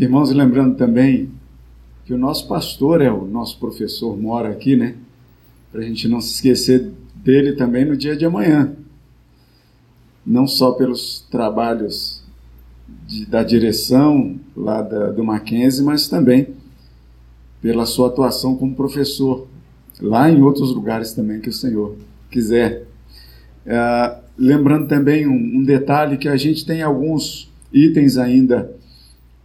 Irmãos, lembrando também que o nosso pastor é o nosso professor, mora aqui, né? Para a gente não se esquecer dele também no dia de amanhã. Não só pelos trabalhos de, da direção lá da, do Mackenzie, mas também pela sua atuação como professor, lá em outros lugares também que o Senhor quiser. É, lembrando também um, um, detalhe que a gente tem alguns itens ainda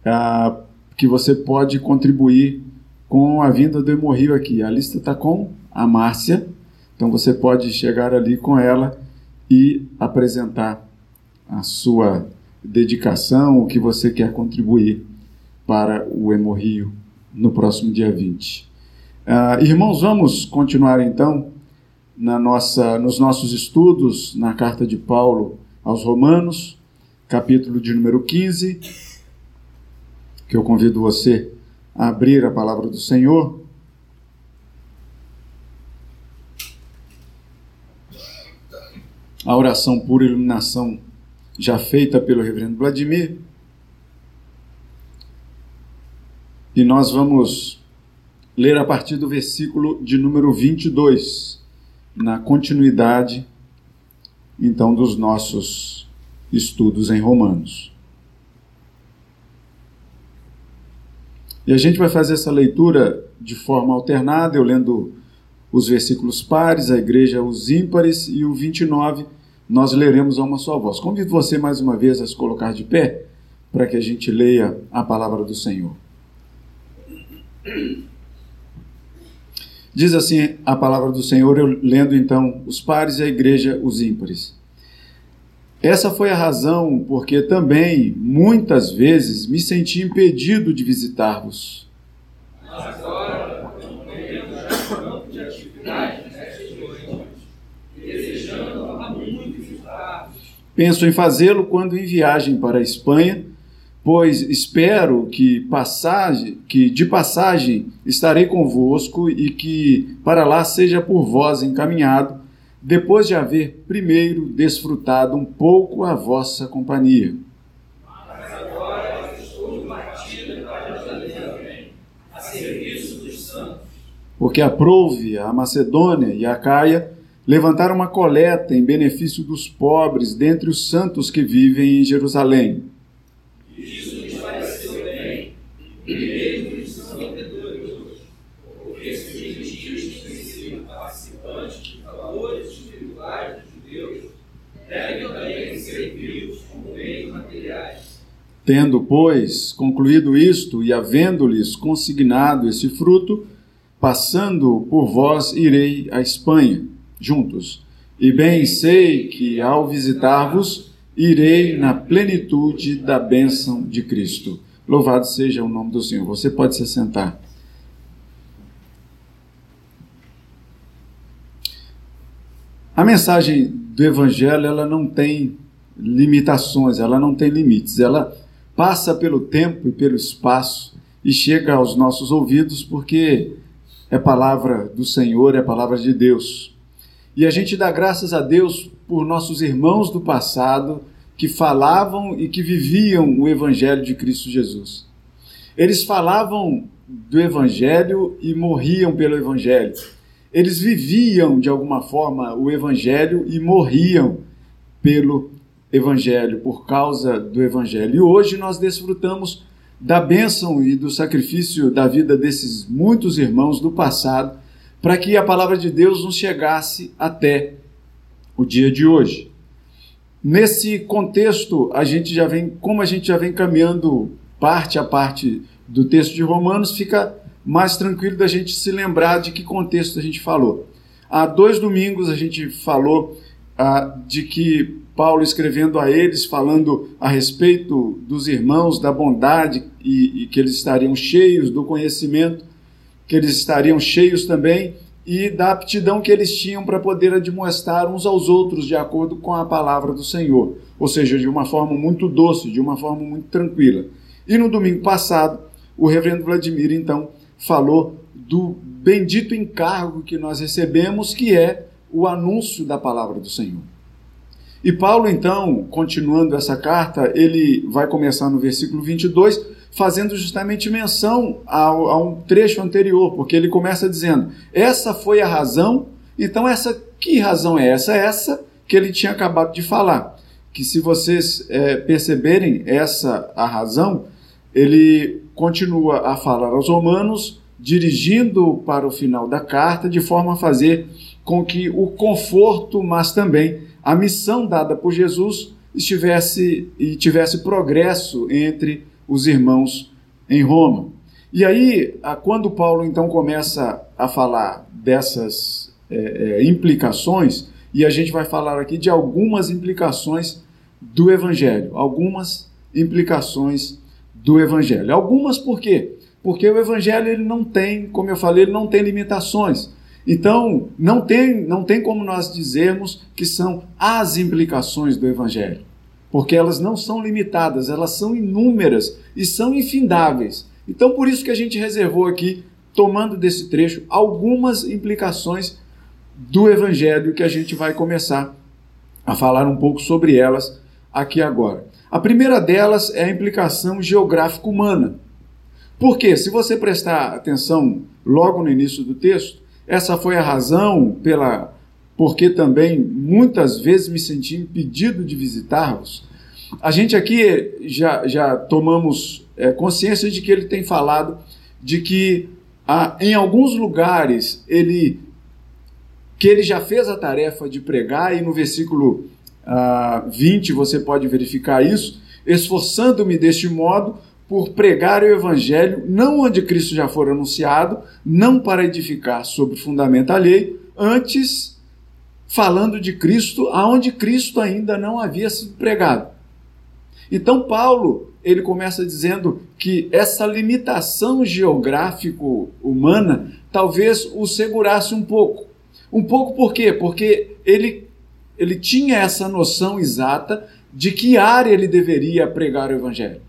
é, que você pode contribuir com a vinda do Hemorrio aqui. A lista está com a Márcia, então você pode chegar ali com ela e apresentar a sua dedicação, o que você quer contribuir para o Hemorrio no próximo dia 20. Uh, ah, irmãos, vamos continuar então na nossa, nos nossos estudos na carta de Paulo aos Romanos, capítulo de número 15, que eu convido você a abrir a palavra do Senhor. A oração por iluminação já feita pelo reverendo Vladimir. E nós vamos ler a partir do versículo de número 22, na continuidade, então, dos nossos estudos em Romanos. E a gente vai fazer essa leitura de forma alternada, eu lendo os versículos pares, a igreja os ímpares, e o 29 nós leremos a uma só voz. Convido você mais uma vez a se colocar de pé para que a gente leia a palavra do Senhor. Diz assim a palavra do Senhor, eu lendo então os pares e a igreja os ímpares. Essa foi a razão porque também, muitas vezes, me senti impedido de visitar-vos. Penso em fazê-lo quando em viagem para a Espanha pois espero que passagem, que de passagem estarei convosco e que para lá seja por vós encaminhado, depois de haver primeiro desfrutado um pouco a vossa companhia. A. Porque aprouve a Macedônia e a Caia levantar uma coleta em benefício dos pobres dentre os santos que vivem em Jerusalém isso lhes pareceu bem, e mesmo são entendedores hoje, porque se os gentios têm sido participantes de valores espirituais dos judeus, devem também ser vivos como bens materiais. Tendo, pois, concluído isto e havendo-lhes consignado esse fruto, passando por vós irei à Espanha, juntos. E bem sei que, ao visitar-vos, irei na plenitude da bênção de Cristo. Louvado seja o nome do Senhor. Você pode se sentar. A mensagem do Evangelho ela não tem limitações, ela não tem limites, ela passa pelo tempo e pelo espaço e chega aos nossos ouvidos porque é palavra do Senhor, é palavra de Deus. E a gente dá graças a Deus por nossos irmãos do passado que falavam e que viviam o Evangelho de Cristo Jesus. Eles falavam do Evangelho e morriam pelo Evangelho. Eles viviam de alguma forma o Evangelho e morriam pelo Evangelho, por causa do Evangelho. E hoje nós desfrutamos da bênção e do sacrifício da vida desses muitos irmãos do passado para que a palavra de Deus nos chegasse até o dia de hoje. Nesse contexto, a gente já vem, como a gente já vem caminhando parte a parte do texto de Romanos, fica mais tranquilo da gente se lembrar de que contexto a gente falou. Há dois domingos a gente falou ah, de que Paulo escrevendo a eles, falando a respeito dos irmãos, da bondade e, e que eles estariam cheios do conhecimento, que eles estariam cheios também e da aptidão que eles tinham para poder admoestar uns aos outros de acordo com a palavra do Senhor, ou seja, de uma forma muito doce, de uma forma muito tranquila. E no domingo passado, o reverendo Vladimir então falou do bendito encargo que nós recebemos, que é o anúncio da palavra do Senhor. E Paulo, então, continuando essa carta, ele vai começar no versículo 22, fazendo justamente menção ao, a um trecho anterior, porque ele começa dizendo: Essa foi a razão, então, essa que razão é essa? Essa que ele tinha acabado de falar. Que se vocês é, perceberem essa a razão, ele continua a falar aos romanos, dirigindo para o final da carta, de forma a fazer com que o conforto, mas também a missão dada por Jesus estivesse e tivesse progresso entre os irmãos em Roma. E aí, quando Paulo então começa a falar dessas é, é, implicações, e a gente vai falar aqui de algumas implicações do Evangelho, algumas implicações do Evangelho. Algumas por quê? Porque o Evangelho ele não tem, como eu falei, ele não tem limitações. Então, não tem, não tem como nós dizermos que são as implicações do Evangelho, porque elas não são limitadas, elas são inúmeras e são infindáveis. Então, por isso que a gente reservou aqui, tomando desse trecho, algumas implicações do Evangelho que a gente vai começar a falar um pouco sobre elas aqui agora. A primeira delas é a implicação geográfica humana. Porque, se você prestar atenção logo no início do texto, essa foi a razão pela porque também muitas vezes me senti impedido de visitá-los. A gente aqui já, já tomamos é, consciência de que ele tem falado de que ah, em alguns lugares ele que ele já fez a tarefa de pregar, e no versículo ah, 20 você pode verificar isso, esforçando-me deste modo por pregar o Evangelho, não onde Cristo já for anunciado, não para edificar sobre fundamento alheio, antes falando de Cristo aonde Cristo ainda não havia sido pregado. Então Paulo, ele começa dizendo que essa limitação geográfico humana talvez o segurasse um pouco. Um pouco por quê? Porque ele ele tinha essa noção exata de que área ele deveria pregar o evangelho.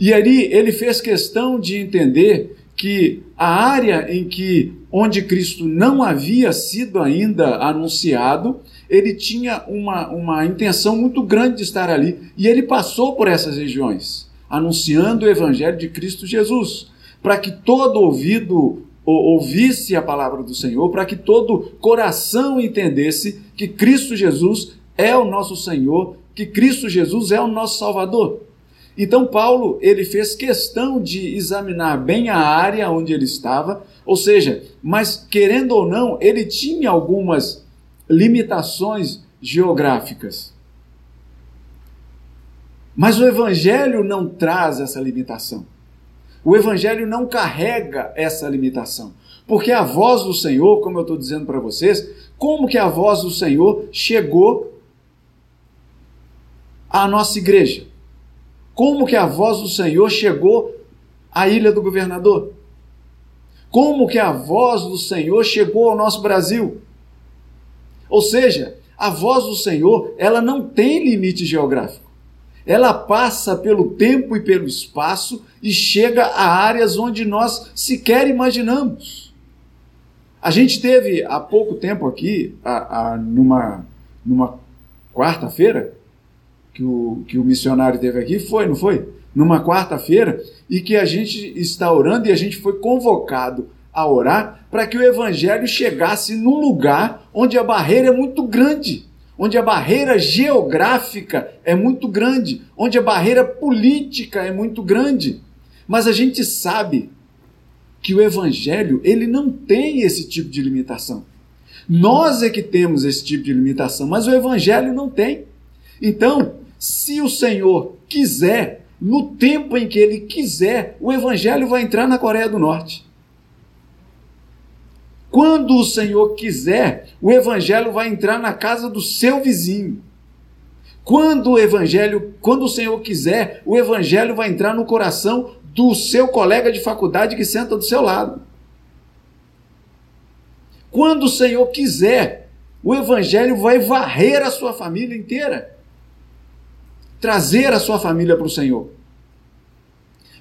E ali ele fez questão de entender que a área em que onde Cristo não havia sido ainda anunciado, ele tinha uma, uma intenção muito grande de estar ali. E ele passou por essas regiões, anunciando o Evangelho de Cristo Jesus, para que todo ouvido ouvisse a palavra do Senhor, para que todo coração entendesse que Cristo Jesus é o nosso Senhor, que Cristo Jesus é o nosso Salvador. Então Paulo, ele fez questão de examinar bem a área onde ele estava, ou seja, mas querendo ou não, ele tinha algumas limitações geográficas. Mas o evangelho não traz essa limitação. O evangelho não carrega essa limitação. Porque a voz do Senhor, como eu estou dizendo para vocês, como que a voz do Senhor chegou à nossa igreja? Como que a voz do Senhor chegou à ilha do governador? Como que a voz do Senhor chegou ao nosso Brasil? Ou seja, a voz do Senhor, ela não tem limite geográfico. Ela passa pelo tempo e pelo espaço e chega a áreas onde nós sequer imaginamos. A gente teve há pouco tempo aqui, a, a, numa, numa quarta-feira, que o, que o missionário teve aqui, foi, não foi? Numa quarta-feira, e que a gente está orando e a gente foi convocado a orar para que o evangelho chegasse num lugar onde a barreira é muito grande, onde a barreira geográfica é muito grande, onde a barreira política é muito grande. Mas a gente sabe que o evangelho, ele não tem esse tipo de limitação. Nós é que temos esse tipo de limitação, mas o evangelho não tem. Então, se o Senhor quiser, no tempo em que ele quiser, o evangelho vai entrar na Coreia do Norte. Quando o Senhor quiser, o evangelho vai entrar na casa do seu vizinho. Quando o evangelho, quando o Senhor quiser, o evangelho vai entrar no coração do seu colega de faculdade que senta do seu lado. Quando o Senhor quiser, o evangelho vai varrer a sua família inteira trazer a sua família para o Senhor.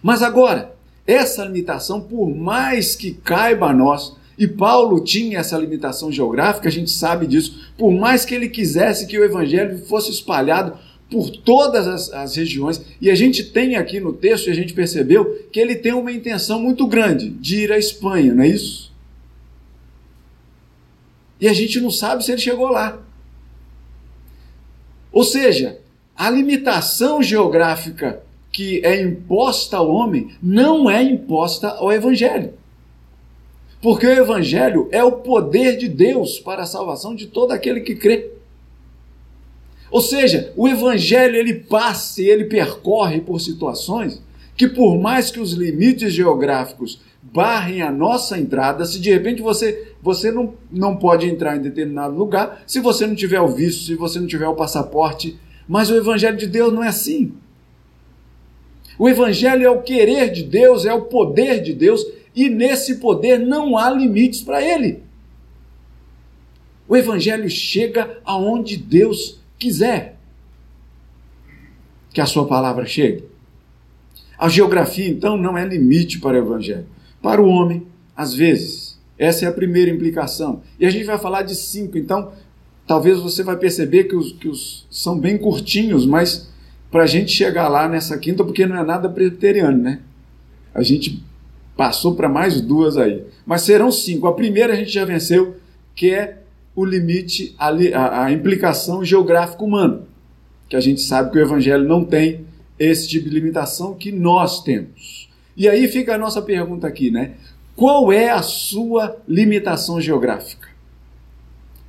Mas agora, essa limitação, por mais que caiba a nós, E Paulo tinha essa limitação geográfica, a gente sabe disso. Por mais que ele quisesse que o evangelho fosse espalhado por todas as, as, regiões, e a gente tem aqui no texto, e a gente percebeu que ele tem uma intenção muito grande de ir à Espanha, não é isso? E a gente não sabe se ele chegou lá. Ou seja, a limitação geográfica que é imposta ao homem não é imposta ao Evangelho. Porque o Evangelho é o poder de Deus para a salvação de todo aquele que crê. Ou seja, o Evangelho ele passa e ele percorre por situações que, por mais que os limites geográficos barrem a nossa entrada, se de repente você, você não, não pode entrar em determinado lugar, se você não tiver o visto, se você não tiver o passaporte, mas o Evangelho de Deus não é assim. O Evangelho é o querer de Deus, é o poder de Deus, e nesse poder não há limites para ele. O Evangelho chega aonde Deus quiser que a sua palavra chegue. A geografia, então, não é limite para o Evangelho. Para o homem, às vezes. Essa é a primeira implicação. E a gente vai falar de cinco, então talvez você vai perceber que os, que os são bem curtinhos, mas para a gente chegar lá nessa quinta, porque não é nada presbiteriano, né? A gente passou para mais duas aí. Mas serão cinco. A primeira a gente já venceu, que é o limite, a, a, a implicação geográfica humana. Que a gente sabe que o Evangelho não tem esse tipo de limitação que nós temos. E aí fica a nossa pergunta aqui, né? Qual é a sua limitação geográfica?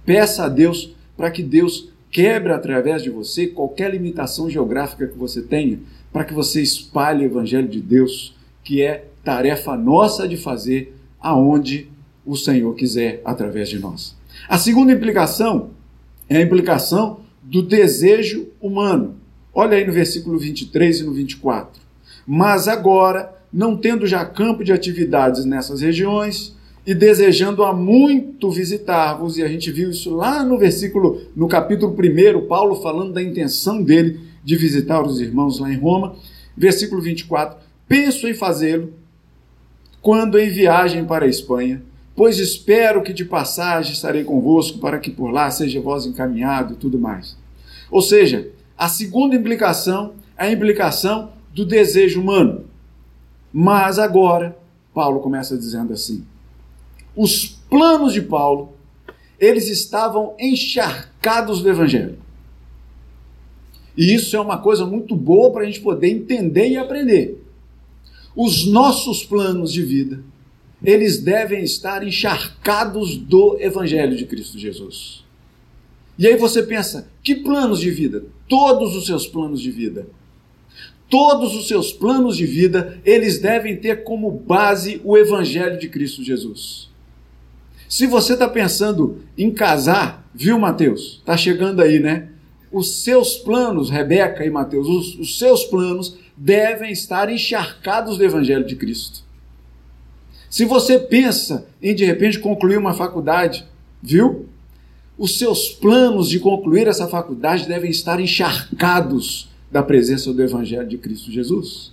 Peça a Deus para que Deus quebre através de você qualquer limitação geográfica que você tenha, para que você espalhe o evangelho de Deus, que é tarefa nossa de fazer aonde o Senhor quiser através de nós. A segunda implicação é a implicação do desejo humano. Olha aí no versículo 23 e no 24. Mas agora, não tendo já campo de atividades nessas regiões, e desejando há muito visitar-vos, e a gente viu isso lá no versículo, no capítulo 1, Paulo falando da intenção dele de visitar os irmãos lá em Roma. Versículo 24: Penso em fazê-lo quando em viagem para a Espanha, pois espero que de passagem estarei convosco, para que por lá seja vós encaminhado e tudo mais. Ou seja, a segunda implicação é a implicação do desejo humano. Mas agora, Paulo começa dizendo assim: os planos de Paulo, eles estavam encharcados do Evangelho. E isso é uma coisa muito boa para a gente poder entender e aprender. Os nossos planos de vida, eles devem estar encharcados do Evangelho de Cristo Jesus. E aí você pensa, que planos de vida? Todos os seus planos de vida. Todos os seus planos de vida, eles devem ter como base o Evangelho de Cristo Jesus. Se você está pensando em casar, viu, Mateus? Está chegando aí, né? Os seus planos, Rebeca e Mateus, os, os seus planos devem estar encharcados do Evangelho de Cristo. Se você pensa em de repente concluir uma faculdade, viu? Os seus planos de concluir essa faculdade devem estar encharcados da presença do Evangelho de Cristo Jesus.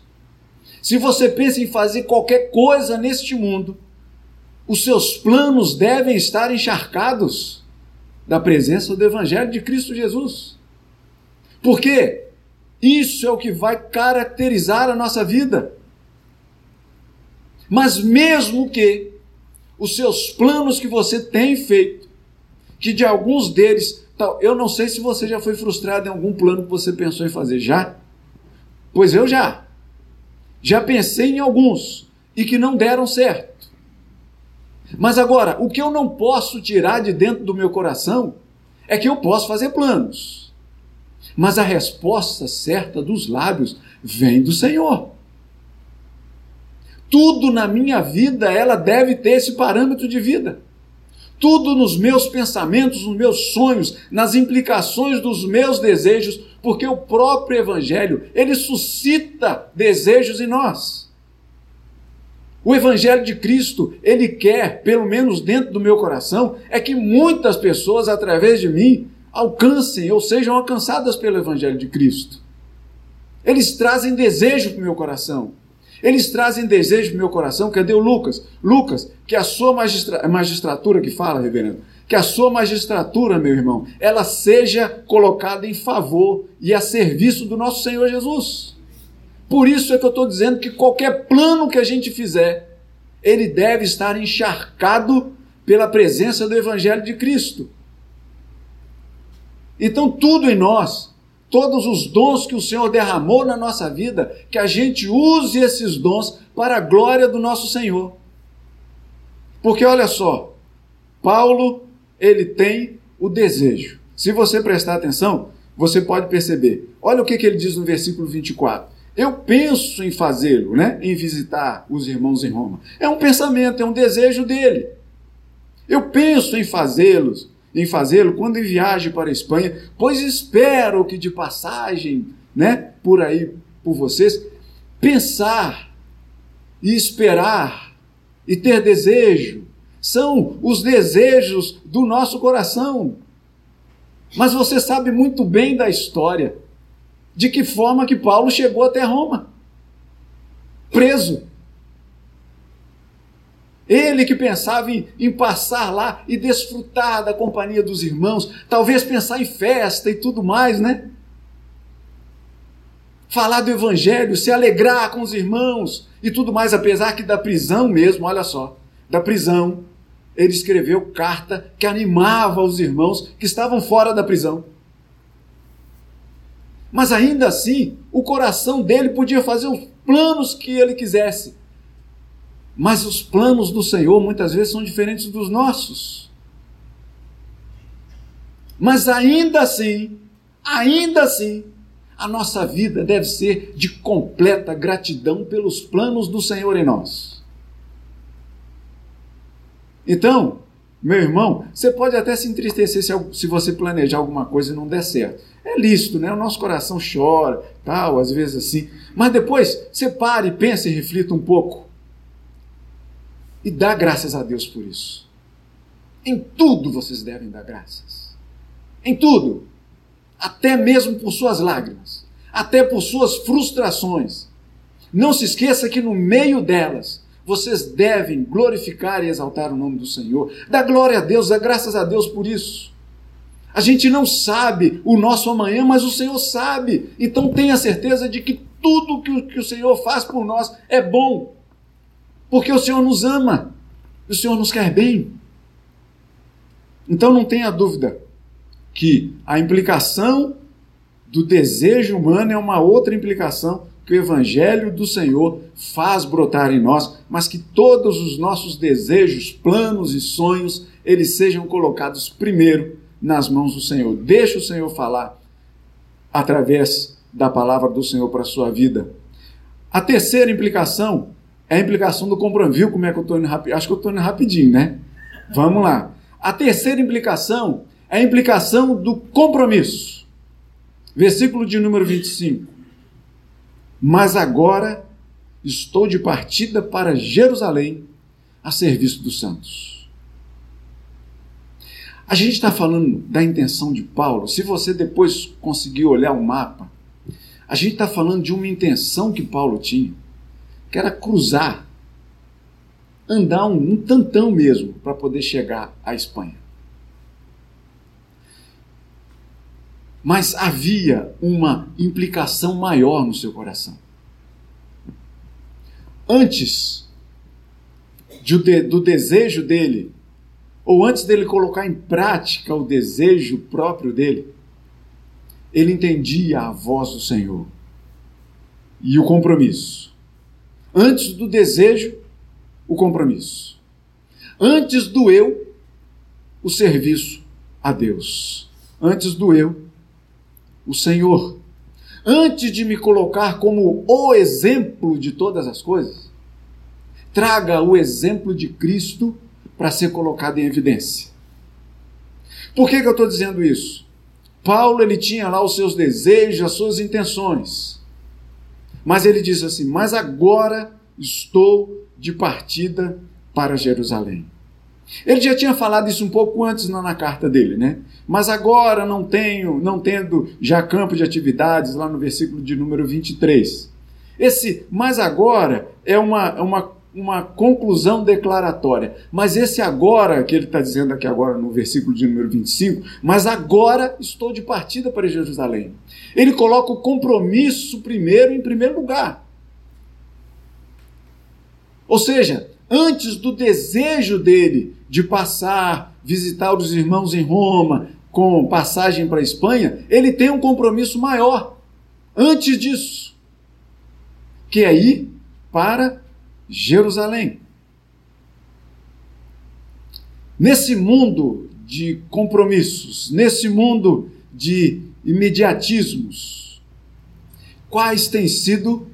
Se você pensa em fazer qualquer coisa neste mundo, os seus planos devem estar encharcados da presença do Evangelho de Cristo Jesus. Porque isso é o que vai caracterizar a nossa vida. Mas mesmo que os seus planos que você tem feito, que de alguns deles, eu não sei se você já foi frustrado em algum plano que você pensou em fazer, já? Pois eu já. Já pensei em alguns e que não deram certo. Mas agora, o que eu não posso tirar de dentro do meu coração é que eu posso fazer planos. Mas a resposta certa dos lábios vem do Senhor. Tudo na minha vida, ela deve ter esse parâmetro de vida. Tudo nos meus pensamentos, nos meus sonhos, nas implicações dos meus desejos, porque o próprio evangelho, ele suscita desejos em nós. O Evangelho de Cristo, ele quer, pelo menos dentro do meu coração, é que muitas pessoas, através de mim, alcancem ou sejam alcançadas pelo Evangelho de Cristo. Eles trazem desejo para o meu coração. Eles trazem desejo no meu coração. Cadê o Lucas? Lucas, que a sua magistra... magistratura que fala, reverendo, que a sua magistratura, meu irmão, ela seja colocada em favor e a serviço do nosso Senhor Jesus. Por isso é que eu estou dizendo que qualquer plano que a gente fizer, ele deve estar encharcado pela presença do Evangelho de Cristo. Então, tudo em nós, todos os dons que o Senhor derramou na nossa vida, que a gente use esses dons para a glória do nosso Senhor. Porque olha só, Paulo ele tem o desejo. Se você prestar atenção, você pode perceber. Olha o que, que ele diz no versículo 24. Eu penso em fazê-lo, né? em visitar os irmãos em Roma. É um pensamento, é um desejo dele. Eu penso em fazê-los, em fazê-lo quando em viagem para a Espanha, pois espero que de passagem, né, por aí por vocês, pensar e esperar e ter desejo são os desejos do nosso coração. Mas você sabe muito bem da história de que forma que Paulo chegou até Roma. Preso. Ele que pensava em, em, passar lá e desfrutar da companhia dos irmãos, talvez pensar em festa e tudo mais, né? Falar do evangelho, se alegrar com os irmãos e tudo mais, apesar que da prisão mesmo, olha só, da prisão, ele escreveu carta que animava os irmãos que estavam fora da prisão. Mas ainda assim, o coração dele podia fazer os planos que ele quisesse. Mas os planos do Senhor muitas vezes são diferentes dos nossos. Mas ainda assim, ainda assim, a nossa vida deve ser de completa gratidão pelos planos do Senhor em nós. Então, meu irmão, você pode até se entristecer se, você planejar alguma coisa e não der certo. É lícito, né? O nosso coração chora, tal, às vezes assim. Mas depois você pare, pense e reflita um pouco. E dá graças a Deus por isso. Em tudo vocês devem dar graças. Em tudo. Até mesmo por suas lágrimas. Até por suas frustrações. Não se esqueça que no meio delas vocês devem glorificar e exaltar o nome do Senhor. Dá glória a Deus, dá graças a Deus por isso. A gente não sabe o nosso amanhã, mas o Senhor sabe. Então tenha certeza de que tudo que o, que o Senhor faz por nós é bom. Porque o Senhor nos ama. O Senhor nos quer bem. Então não tenha dúvida que a implicação do desejo humano é uma outra implicação que o Evangelho do Senhor faz brotar em nós, mas que todos os nossos desejos, planos e sonhos, eles sejam colocados primeiro nas mãos do Senhor. Deixa o Senhor falar através da palavra do Senhor para a sua vida. A terceira implicação é a implicação do compromisso. Viu como é que eu estou indo rapidinho? Acho que eu estou indo rapidinho, né? Vamos lá. A terceira implicação é a implicação do compromisso. Versículo de número 25 mas agora estou de partida para Jerusalém a serviço dos santos. A gente está falando da intenção de Paulo. Se você depois conseguir olhar o mapa, a gente está falando de uma intenção que Paulo tinha, que era cruzar, andar um, um tantão mesmo para poder chegar à Espanha. mas havia uma implicação maior no seu coração. Antes de, do desejo dele, ou antes dele colocar em prática o desejo próprio dele, ele entendia a voz do Senhor e o compromisso. Antes do desejo, o compromisso. Antes do eu, o serviço a Deus. Antes do eu, o Senhor, antes de me colocar como o exemplo de todas as coisas, traga o exemplo de Cristo para ser colocado em evidência. Por que, que eu estou dizendo isso? Paulo ele tinha lá os seus desejos, as suas intenções. Mas ele diz assim: Mas agora estou de partida para Jerusalém. Ele já tinha falado isso um pouco antes na, na, carta dele, né? Mas agora não tenho, não tendo já campo de atividades, lá no versículo de número 23. Esse mas agora é uma, é uma, uma conclusão declaratória. Mas esse agora, que ele está dizendo aqui agora no versículo de número 25, mas agora estou de partida para Jerusalém. Ele coloca o compromisso primeiro em primeiro lugar. Ou seja, antes do desejo dele de passar, visitar os irmãos em Roma, com passagem para a Espanha, ele tem um compromisso maior. Antes disso, que é ir para Jerusalém. Nesse mundo de compromissos, nesse mundo de imediatismos, quais têm sido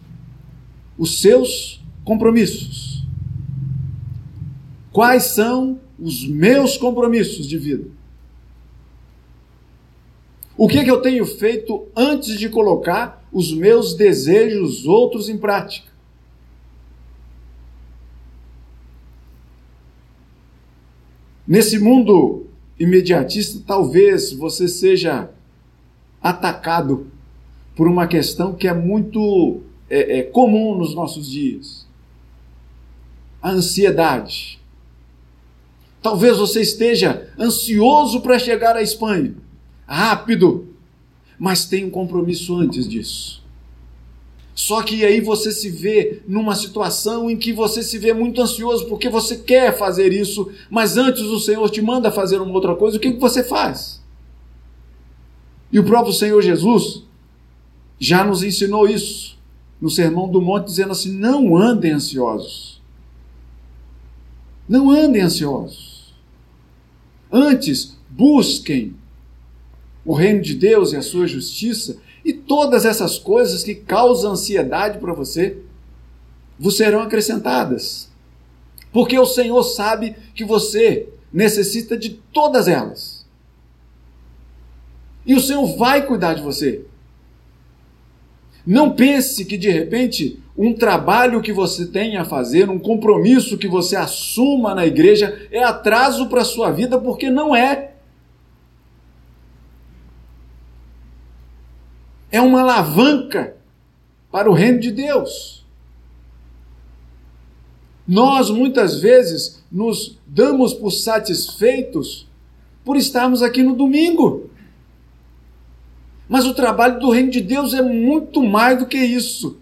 os seus compromissos? Quais são os meus compromissos de vida? O que, é que eu tenho feito antes de colocar os meus desejos outros em prática? Nesse mundo imediatista, talvez você seja atacado por uma questão que é muito é, é, comum nos nossos dias: a ansiedade. Talvez você esteja ansioso para chegar à Espanha rápido, mas tem um compromisso antes disso. Só que aí você se vê numa situação em que você se vê muito ansioso porque você quer fazer isso, mas antes o Senhor te manda fazer uma outra coisa, o que, que você faz? E o próprio Senhor Jesus já nos ensinou isso no Sermão do Monte, dizendo assim: não andem ansiosos. Não andem ansiosos. Antes, busquem o reino de Deus e a sua justiça, e todas essas coisas que causam ansiedade para você, vos serão acrescentadas. Porque o Senhor sabe que você necessita de todas elas. E o Senhor vai cuidar de você. Não pense que de repente um trabalho que você tem a fazer, um compromisso que você assuma na igreja é atraso para a sua vida, porque não é. É uma alavanca para o reino de Deus. Nós muitas vezes nos damos por satisfeitos por estarmos aqui no domingo. Mas o trabalho do reino de Deus é muito mais do que isso.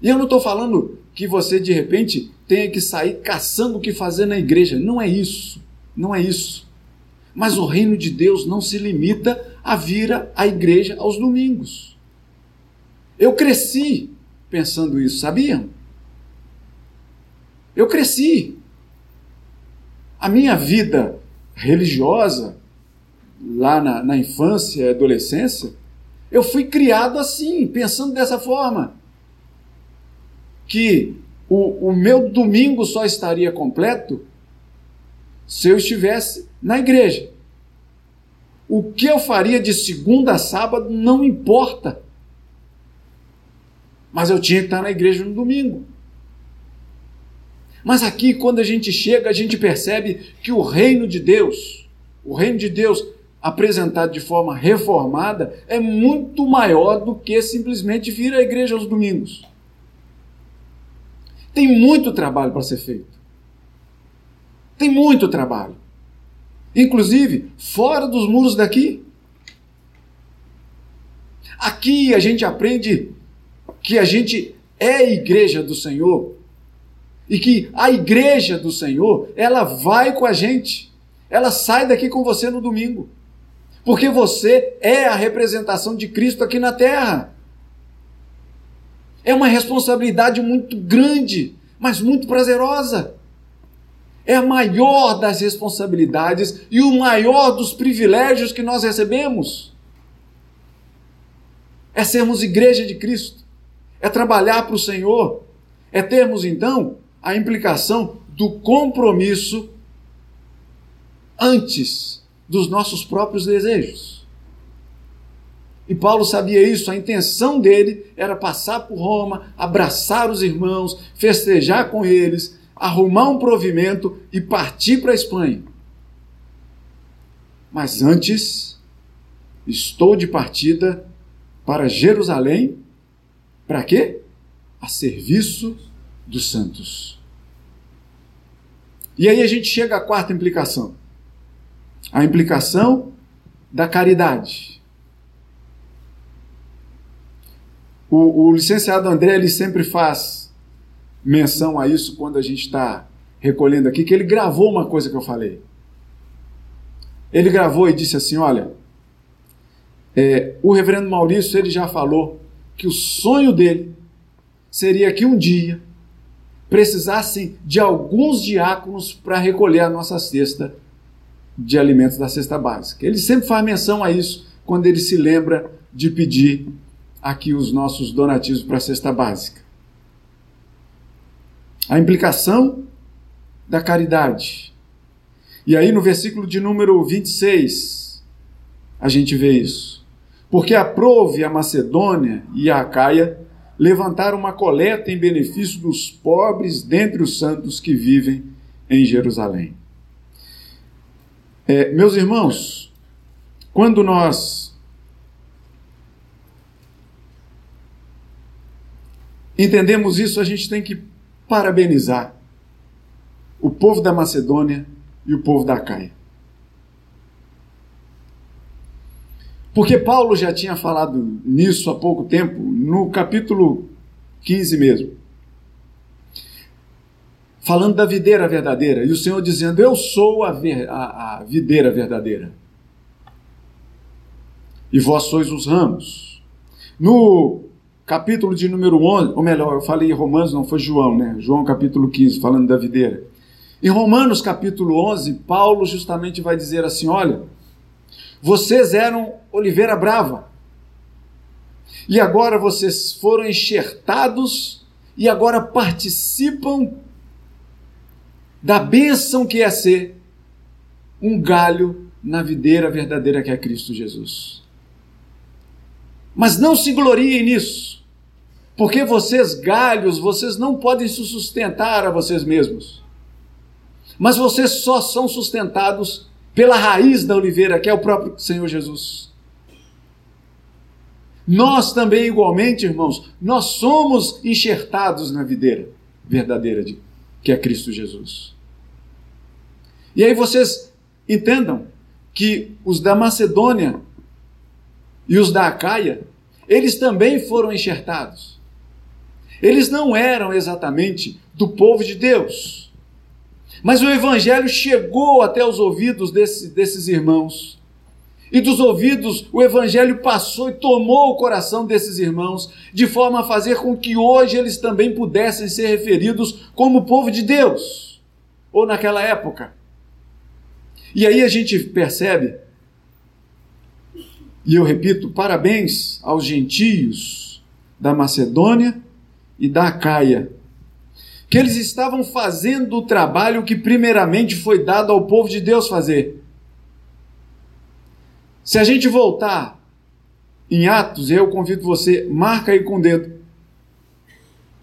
E eu não estou falando que você de repente tenha que sair caçando o que fazer na igreja. Não é isso. Não é isso. Mas o reino de Deus não se limita a vir à igreja aos domingos. Eu cresci pensando isso, sabiam? Eu cresci. A minha vida religiosa, lá na, na infância e adolescência, eu fui criado assim, pensando dessa forma. Que o, o meu domingo só estaria completo se eu estivesse na igreja. O que eu faria de segunda a sábado não importa. Mas eu tinha que estar na igreja no domingo. Mas aqui, quando a gente chega, a gente percebe que o reino de Deus, o reino de Deus apresentado de forma reformada, é muito maior do que simplesmente vir à igreja aos domingos. Tem muito trabalho para ser feito. Tem muito trabalho. Inclusive, fora dos muros daqui. Aqui a gente aprende que a gente é igreja do Senhor e que a igreja do Senhor, ela vai com a gente. Ela sai daqui com você no domingo. Porque você é a representação de Cristo aqui na terra. É uma responsabilidade muito grande, mas muito prazerosa é a maior das responsabilidades e o maior dos privilégios que nós recebemos. É sermos igreja de Cristo, é trabalhar para o Senhor, é termos então a implicação do compromisso antes dos nossos próprios desejos. E Paulo sabia isso, a intenção dele era passar por Roma, abraçar os irmãos, festejar com eles, arrumar um provimento e partir para a Espanha. Mas antes, estou de partida para Jerusalém, para quê? A serviço dos santos. E aí a gente chega à quarta implicação. A implicação da caridade. O, o licenciado André ele sempre faz menção a isso quando a gente está recolhendo aqui, que ele gravou uma coisa que eu falei. Ele gravou e disse assim: Olha, é, o reverendo Maurício ele já falou que o sonho dele seria que um dia precisassem de alguns diáconos para recolher a nossa cesta de alimentos da cesta básica. Ele sempre faz menção a isso quando ele se lembra de pedir aqui os nossos donativos para a cesta básica. A implicação da caridade. E aí no versículo de número 26, a gente vê isso. Porque aprove a Macedônia e a Acaia levantar uma coleta em benefício dos pobres dentre os santos que vivem em Jerusalém. É, meus irmãos, quando nós entendemos isso, a gente tem que parabenizar o povo da Macedônia e o povo da Caia. Porque Paulo já tinha falado nisso há pouco tempo, no capítulo 15 mesmo. Falando da videira verdadeira, e o Senhor dizendo: Eu sou a, ver, a, a videira verdadeira, e vós sois os ramos. No capítulo de número 11, ou melhor, eu falei Romanos, não foi João, né? João capítulo 15, falando da videira. Em Romanos capítulo 11, Paulo justamente vai dizer assim: olha, vocês eram oliveira brava, e agora vocês foram enxertados e agora participam da bênção que é ser um galho na videira verdadeira que é Cristo Jesus. Mas não se gloriem nisso, porque vocês, galhos, vocês não podem se sustentar a vocês mesmos mas vocês só são sustentados pela raiz da oliveira, que é o próprio Senhor Jesus. Nós também, igualmente, irmãos, nós somos enxertados na videira verdadeira, de, que é Cristo Jesus. E aí vocês entendam que os da Macedônia e os da Acaia, eles também foram enxertados. Eles não eram exatamente do povo de Deus mas o Evangelho chegou até os ouvidos desse, desses irmãos. E dos ouvidos, o Evangelho passou e tomou o coração desses irmãos, de forma a fazer com que hoje eles também pudessem ser referidos como povo de Deus, ou naquela época. E aí a gente percebe, e eu repito, parabéns aos gentios da Macedônia e da Acaia, que eles estavam fazendo o trabalho que primeiramente foi dado ao povo de Deus fazer. Se a gente voltar em Atos, eu convido você, marca aí com o dedo,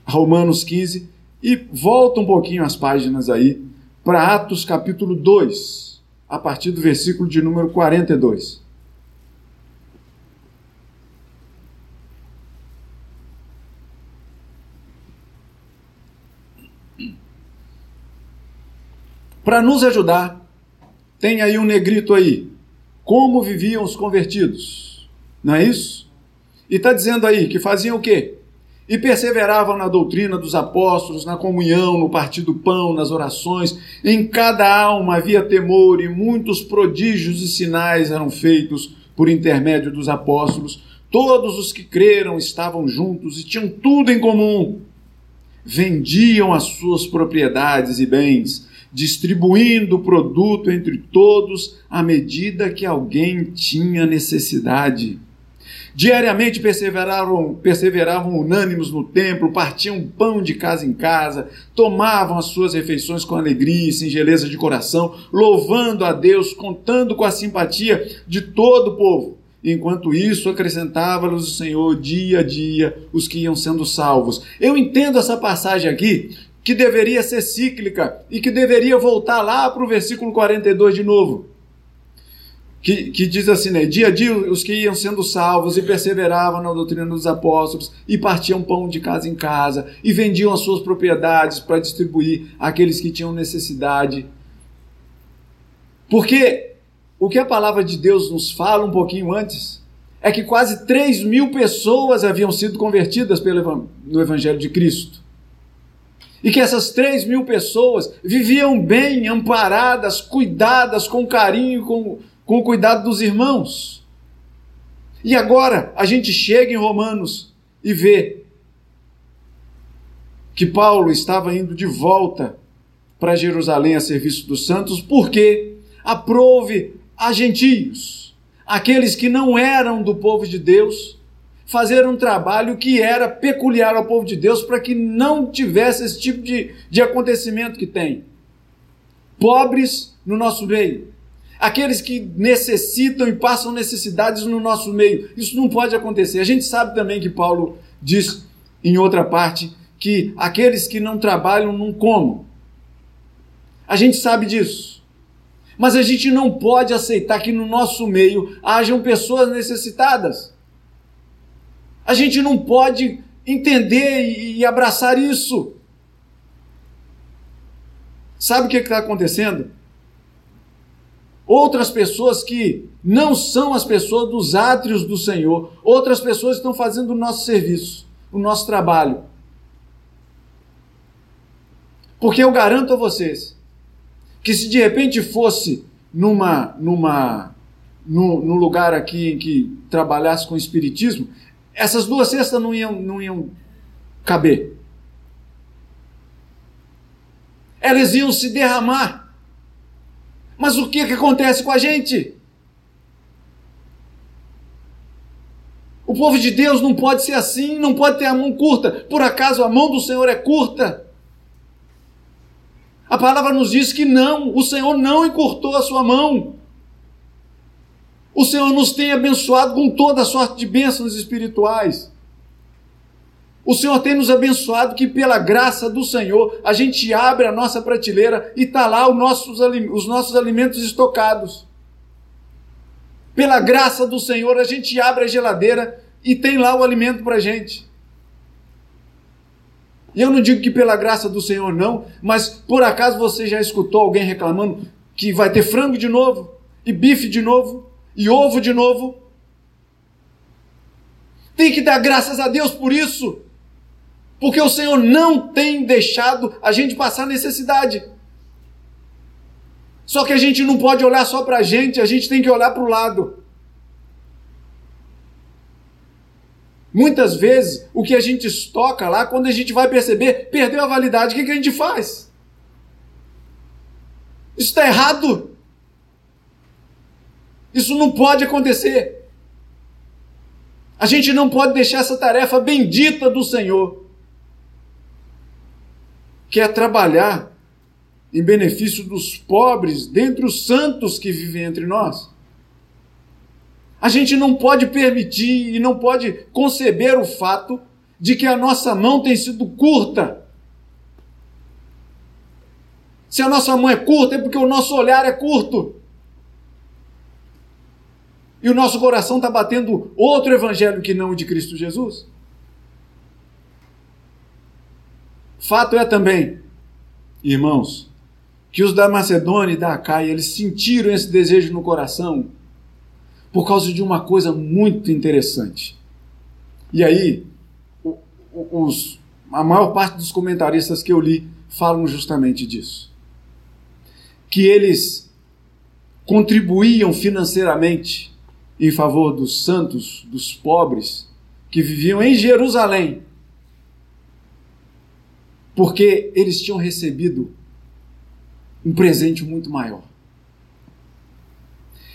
Romanos 15, e volta um pouquinho as páginas aí, para Atos capítulo 2, a partir do versículo de número 42. Para nos ajudar, tem aí um negrito aí. Como viviam os convertidos? Não é isso? E está dizendo aí que faziam o quê? E perseveravam na doutrina dos apóstolos, na comunhão, no partir do pão, nas orações. Em cada alma havia temor e muitos prodígios e sinais eram feitos por intermédio dos apóstolos. Todos os que creram estavam juntos e tinham tudo em comum. Vendiam as suas propriedades e bens distribuindo o produto entre todos à medida que alguém tinha necessidade. Diariamente perseveravam, perseveravam unânimes no templo, partiam pão de casa em casa, tomavam as suas refeições com alegria e singeleza de coração, louvando a Deus, contando com a simpatia de todo o povo. Enquanto isso, acrescentava-lhes o Senhor dia a dia os que iam sendo salvos. Eu entendo essa passagem aqui que deveria ser cíclica e que deveria voltar lá para o versículo 42 de novo. que, que diz assim, né? Dia a dia os que iam sendo salvos e perseveravam na doutrina dos apóstolos e partiam pão de casa em casa e vendiam as suas propriedades para distribuir àqueles que tinham necessidade. Porque o que a palavra de Deus nos fala um pouquinho antes é que quase 3 mil pessoas haviam sido convertidas pelo, no Evangelho de Cristo. E que essas 3 mil pessoas viviam bem, amparadas, cuidadas, com carinho, com, com o cuidado dos irmãos. E agora a gente chega em Romanos e vê que Paulo estava indo de volta para Jerusalém a serviço dos santos, porque aprove a gentios aqueles que não eram do povo de Deus, fazer um trabalho que era peculiar ao povo de Deus para que não tivesse esse tipo de, de acontecimento que tem. Pobres no nosso meio, aqueles que necessitam e passam necessidades no nosso meio. Isso não pode acontecer. A gente sabe também que Paulo diz em outra parte que aqueles que não trabalham não comam. A gente sabe disso. Mas a gente não pode aceitar que no nosso meio hajam pessoas necessitadas. A gente não pode entender e abraçar isso. Sabe o que está acontecendo? Outras pessoas que não são as pessoas dos átrios do Senhor, outras pessoas estão fazendo o nosso serviço, o nosso trabalho. Porque eu garanto a vocês que se de repente fosse numa, numa, no, no lugar aqui em que trabalhasse com espiritismo, essas duas cestas não iam, não iam caber. Elas iam se derramar. Mas o que, que acontece com a gente? O povo de Deus não pode ser assim, não pode ter a mão curta. Por acaso a mão do Senhor é curta? A palavra nos diz que não, o Senhor não encurtou a sua mão. O Senhor nos tem abençoado com toda sorte de bênçãos espirituais. O Senhor tem nos abençoado que, pela graça do Senhor, a gente abre a nossa prateleira e está lá os nossos, os nossos alimentos estocados. Pela graça do Senhor, a gente abre a geladeira e tem lá o alimento para a gente. E eu não digo que pela graça do Senhor não, mas por acaso você já escutou alguém reclamando que vai ter frango de novo, e bife de novo, e ovo de novo? Tem que dar graças a Deus por isso, porque o Senhor não tem deixado a gente passar necessidade. Só que a gente não pode olhar só para a gente, a gente tem que olhar para o lado. Muitas vezes, o que a gente estoca lá, quando a gente vai perceber, perdeu a validade, o que, que a gente faz? Isso está errado. Isso não pode acontecer. A gente não pode deixar essa tarefa bendita do Senhor, que é trabalhar em benefício dos pobres, dentre os santos que vivem entre nós. A gente não pode permitir e não pode conceber o fato de que a nossa mão tem sido curta. Se a nossa mão é curta, é porque o nosso olhar é curto. E o nosso coração está batendo outro evangelho que não o de Cristo Jesus. Fato é também, irmãos, que os da Macedônia e da Acaia, eles sentiram esse desejo no coração por causa de uma coisa muito interessante. E aí, os, a maior parte dos comentaristas que eu li falam justamente disso. Que eles contribuíam financeiramente em favor dos santos, dos pobres, que viviam em Jerusalém, porque eles tinham recebido um presente muito maior.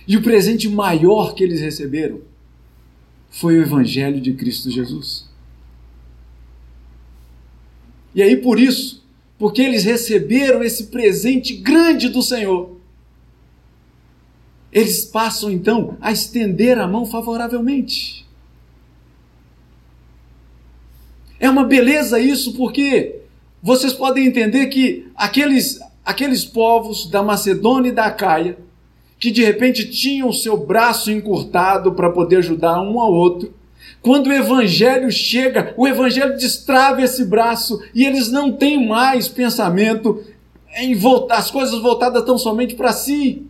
E o presente maior que eles receberam foi o Evangelho de Cristo Jesus. E aí, por isso, porque eles receberam esse presente grande do Senhor, eles passam então a estender a mão favoravelmente. É uma beleza isso, porque vocês podem entender que aqueles, aqueles povos da Macedônia e da Caia, que de repente tinham seu braço encurtado para poder ajudar um ao outro. Quando o evangelho chega, o evangelho destrava esse braço e eles não têm mais pensamento em voltar, as coisas voltadas tão somente para si.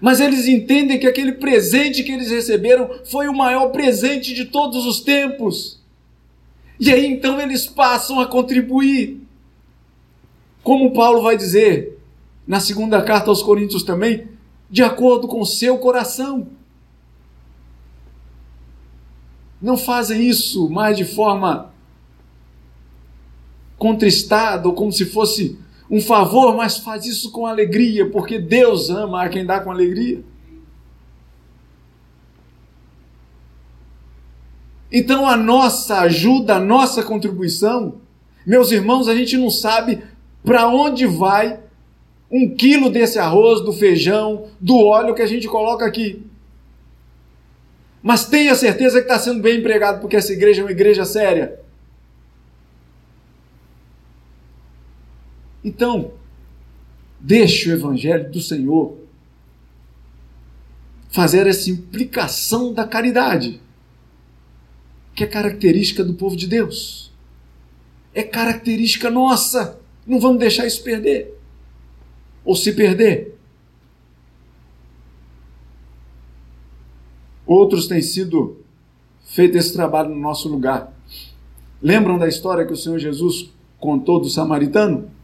Mas eles entendem que aquele presente que eles receberam foi o maior presente de todos os tempos. E aí então eles passam a contribuir. Como Paulo vai dizer na segunda carta aos Coríntios também, de acordo com o seu coração. Não fazem isso mais de forma contristada ou como se fosse um favor, mas faz isso com alegria, porque Deus ama a quem dá com alegria. Então a nossa ajuda, a nossa contribuição, meus irmãos, a gente não sabe para onde vai um quilo desse arroz, do feijão, do óleo que a gente coloca aqui. Mas tenha certeza que está sendo bem empregado, porque essa igreja é uma igreja séria. Então, deixe o Evangelho do Senhor fazer essa implicação da caridade, que é característica do povo de Deus. É característica nossa. Não vamos deixar isso perder. Ou se perder. Outros têm sido feito esse trabalho no nosso lugar. Lembram da história que o Senhor Jesus contou do samaritano?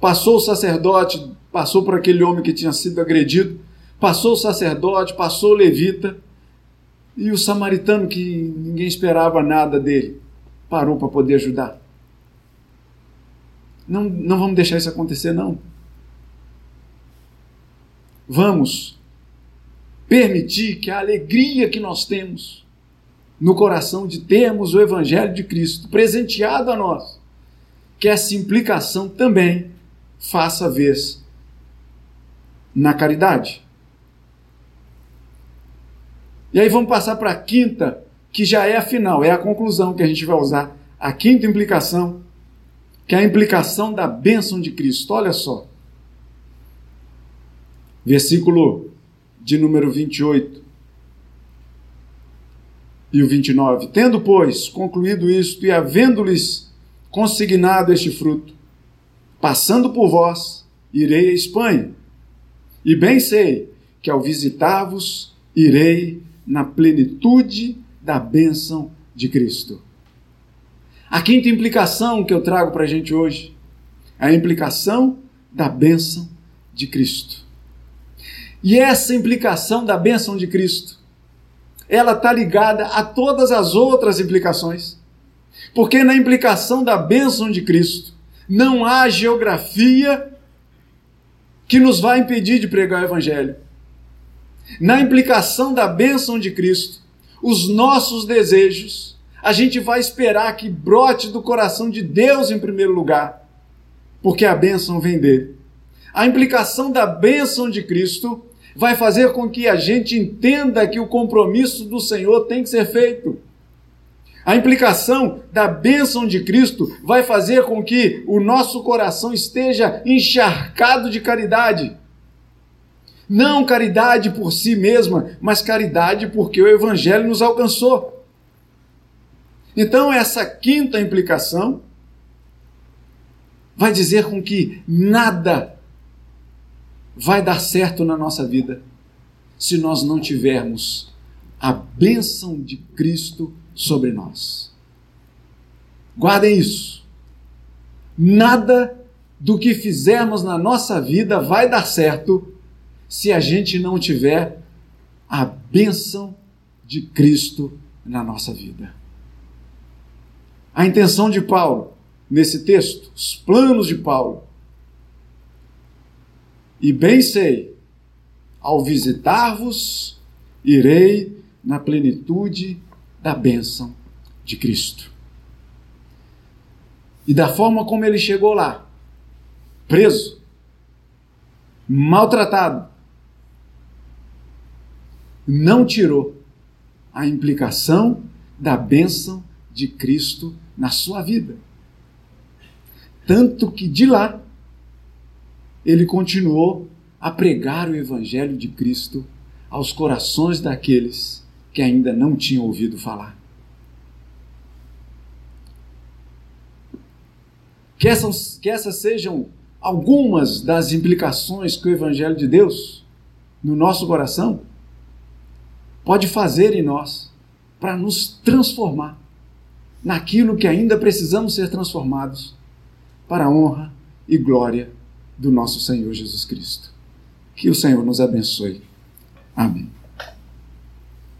Passou o sacerdote, passou por aquele homem que tinha sido agredido, passou o sacerdote, passou o levita, e o samaritano, que ninguém esperava nada dele, parou para poder ajudar. Não, não vamos deixar isso acontecer, não. Vamos permitir que a alegria que nós temos no coração de termos o Evangelho de Cristo presenteado a nós, que essa implicação também faça vez na caridade. E aí vamos passar para a quinta, que já é a final, é a conclusão que a gente vai usar. A quinta implicação, que é a implicação da bênção de Cristo. Olha só. Versículo de número 28 e o 29. Tendo, pois, concluído isto e havendo-lhes consignado este fruto, passando por vós, irei à Espanha. E bem sei que ao visitar-vos, irei na plenitude da bênção de Cristo. A quinta implicação que eu trago para a gente hoje é a implicação da bênção de Cristo. E essa implicação da bênção de Cristo, ela está ligada a todas as outras implicações. Porque na implicação da bênção de Cristo, não há geografia que nos vai impedir de pregar o Evangelho. Na implicação da bênção de Cristo, os nossos desejos, a gente vai esperar que brote do coração de Deus em primeiro lugar, porque a bênção vem dele. A implicação da bênção de Cristo vai fazer com que a gente entenda que o compromisso do Senhor tem que ser feito. A implicação da bênção de Cristo vai fazer com que o nosso coração esteja encharcado de caridade. Não caridade por si mesma, mas caridade porque o Evangelho nos alcançou. Então, essa quinta implicação vai dizer com que nada vai dar certo na nossa vida se nós não tivermos a bênção de Cristo sobre nós. Guardem isso. Nada do que fizermos na nossa vida vai dar certo se a gente não tiver a bênção de Cristo na nossa vida. A intenção de Paulo nesse texto, os planos de Paulo. E bem sei, ao visitar-vos, irei na plenitude da bênção de Cristo. E da forma como ele chegou lá, preso, maltratado, não tirou a implicação da bênção de Cristo na sua vida. Tanto que de lá ele continuou a pregar o Evangelho de Cristo aos corações daqueles que ainda não tinham ouvido falar. Que essas, que essas sejam algumas das implicações que o Evangelho de Deus, no nosso coração, pode fazer em nós para nos transformar naquilo que ainda precisamos ser transformados para a honra e glória do nosso Senhor Jesus Cristo. Que o Senhor nos abençoe. Amém.